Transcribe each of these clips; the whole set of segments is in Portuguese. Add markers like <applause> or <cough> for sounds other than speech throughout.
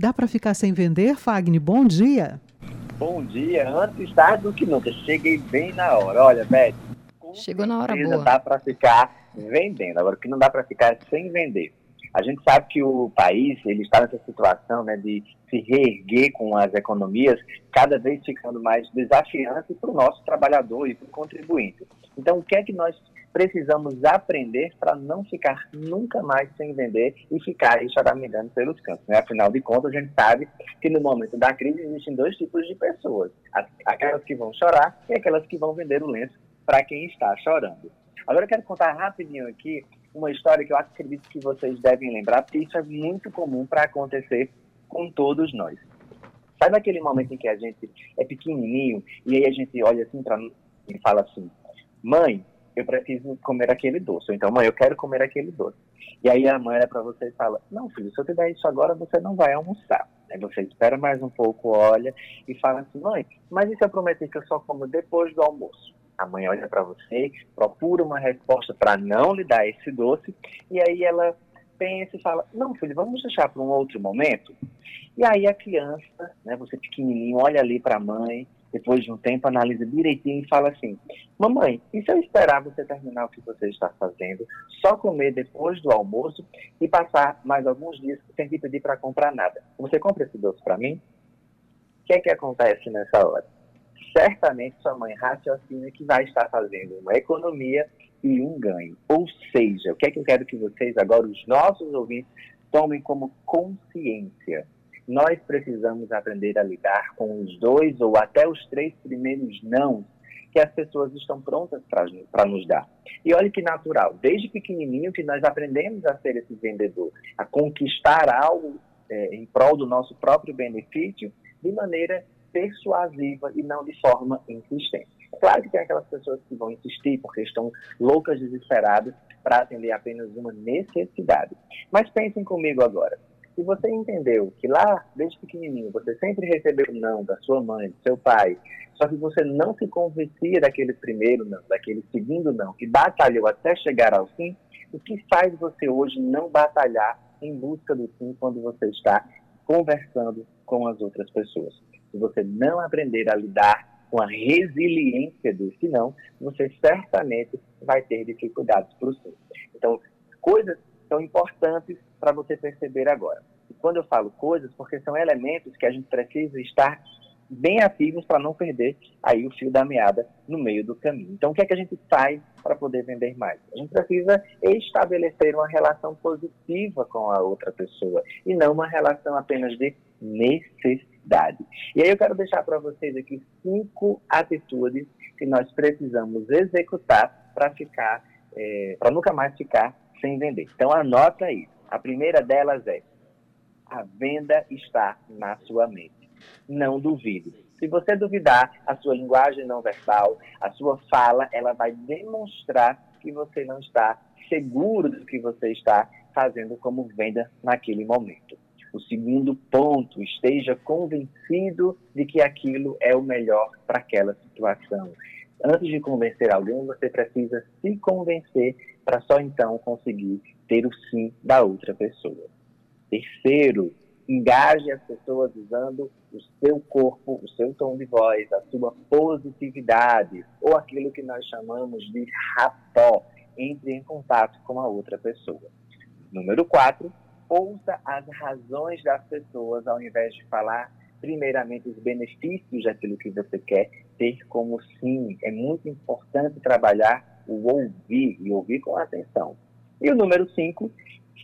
dá para ficar sem vender? Fagner, bom dia. Bom dia, antes tarde do que nunca. Cheguei bem na hora. Olha, Beth, chegou na hora boa. Dá para ficar vendendo. Agora, o que não dá para ficar é sem vender. A gente sabe que o país ele está nessa situação né, de se reerguer com as economias, cada vez ficando mais desafiante para o nosso trabalhador e para o contribuinte. Então, o que é que nós precisamos aprender para não ficar nunca mais sem vender e ficar aí choramingando pelos cantos. Né? Afinal de contas, a gente sabe que no momento da crise existem dois tipos de pessoas: aquelas que vão chorar e aquelas que vão vender o lenço para quem está chorando. Agora eu quero contar rapidinho aqui uma história que eu acredito que vocês devem lembrar, porque isso é muito comum para acontecer com todos nós. Sabe aquele momento em que a gente é pequenininho e aí a gente olha assim para e fala assim: "Mãe, eu preciso comer aquele doce". Ou então, "Mãe, eu quero comer aquele doce". E aí a mãe olha para você e fala: "Não, filho, se eu te der isso agora, você não vai almoçar". Aí você espera mais um pouco, olha e fala assim: "Mãe, mas e se eu prometer que eu só como depois do almoço?" A mãe olha para você, procura uma resposta para não lhe dar esse doce, e aí ela pensa e fala: Não, filho, vamos deixar para um outro momento. E aí a criança, né, você pequenininho, olha ali para a mãe, depois de um tempo analisa direitinho e fala assim: Mamãe, e se eu esperar você terminar o que você está fazendo, só comer depois do almoço e passar mais alguns dias sem te pedir para comprar nada? Você compra esse doce para mim? O que é que acontece nessa hora? certamente sua mãe raciocina que vai estar fazendo uma economia e um ganho. Ou seja, o que é que eu quero que vocês, agora, os nossos ouvintes, tomem como consciência? Nós precisamos aprender a lidar com os dois ou até os três primeiros não que as pessoas estão prontas para nos dar. E olha que natural, desde pequenininho que nós aprendemos a ser esse vendedor, a conquistar algo é, em prol do nosso próprio benefício de maneira persuasiva e não de forma insistente. Claro que tem aquelas pessoas que vão insistir porque estão loucas, desesperadas para atender apenas uma necessidade. Mas pensem comigo agora. Se você entendeu que lá, desde pequenininho, você sempre recebeu não da sua mãe, do seu pai, só que você não se convencia daquele primeiro não, daquele segundo não, que batalhou até chegar ao fim, o que faz você hoje não batalhar em busca do sim quando você está conversando com as outras pessoas? se você não aprender a lidar com a resiliência desse não, você certamente vai ter dificuldades para o sim. Então, coisas são importantes para você perceber agora. E quando eu falo coisas, porque são elementos que a gente precisa estar bem ativos para não perder aí o fio da meada no meio do caminho. Então, o que é que a gente faz para poder vender mais? A gente precisa estabelecer uma relação positiva com a outra pessoa e não uma relação apenas de necessidade e aí eu quero deixar para vocês aqui cinco atitudes que nós precisamos executar para ficar, é, para nunca mais ficar sem vender. Então anota aí. A primeira delas é a venda está na sua mente. Não duvide. Se você duvidar, a sua linguagem não verbal, a sua fala, ela vai demonstrar que você não está seguro do que você está fazendo como venda naquele momento. O segundo ponto, esteja convencido de que aquilo é o melhor para aquela situação. Antes de convencer alguém, você precisa se convencer para só então conseguir ter o sim da outra pessoa. Terceiro, engaje as pessoas usando o seu corpo, o seu tom de voz, a sua positividade, ou aquilo que nós chamamos de rapó, entre em contato com a outra pessoa. Número quatro, ouça as razões das pessoas ao invés de falar primeiramente os benefícios daquilo que você quer ter como sim. É muito importante trabalhar o ouvir e ouvir com atenção. E o número cinco,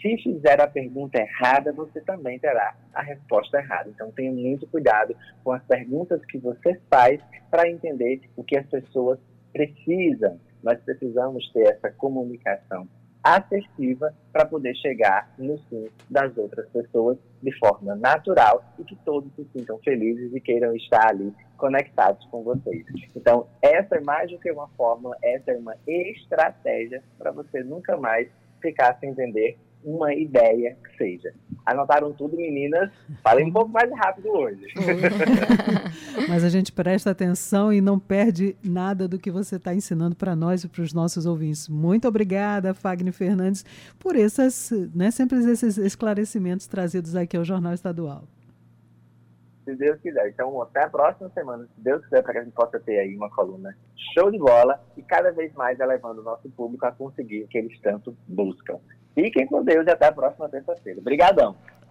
se fizer a pergunta errada, você também terá a resposta errada. Então tenha muito cuidado com as perguntas que você faz para entender o que as pessoas precisam. Nós precisamos ter essa comunicação assertiva para poder chegar no sim das outras pessoas de forma natural e que todos se sintam felizes e queiram estar ali conectados com vocês. Então, essa é mais do que uma fórmula, essa é uma estratégia para você nunca mais ficar sem vender uma ideia que seja. Anotaram tudo, meninas? Falei um pouco mais rápido hoje. <laughs> Mas a gente presta atenção e não perde nada do que você está ensinando para nós e para os nossos ouvintes. Muito obrigada, Fagner Fernandes, por essas, né, sempre esses esclarecimentos trazidos aqui ao Jornal Estadual. Se Deus quiser. Então, até a próxima semana, se Deus quiser, para que a gente possa ter aí uma coluna show de bola e cada vez mais elevando o nosso público a conseguir o que eles tanto buscam. Fiquem com Deus e até a próxima terça-feira. Obrigadão.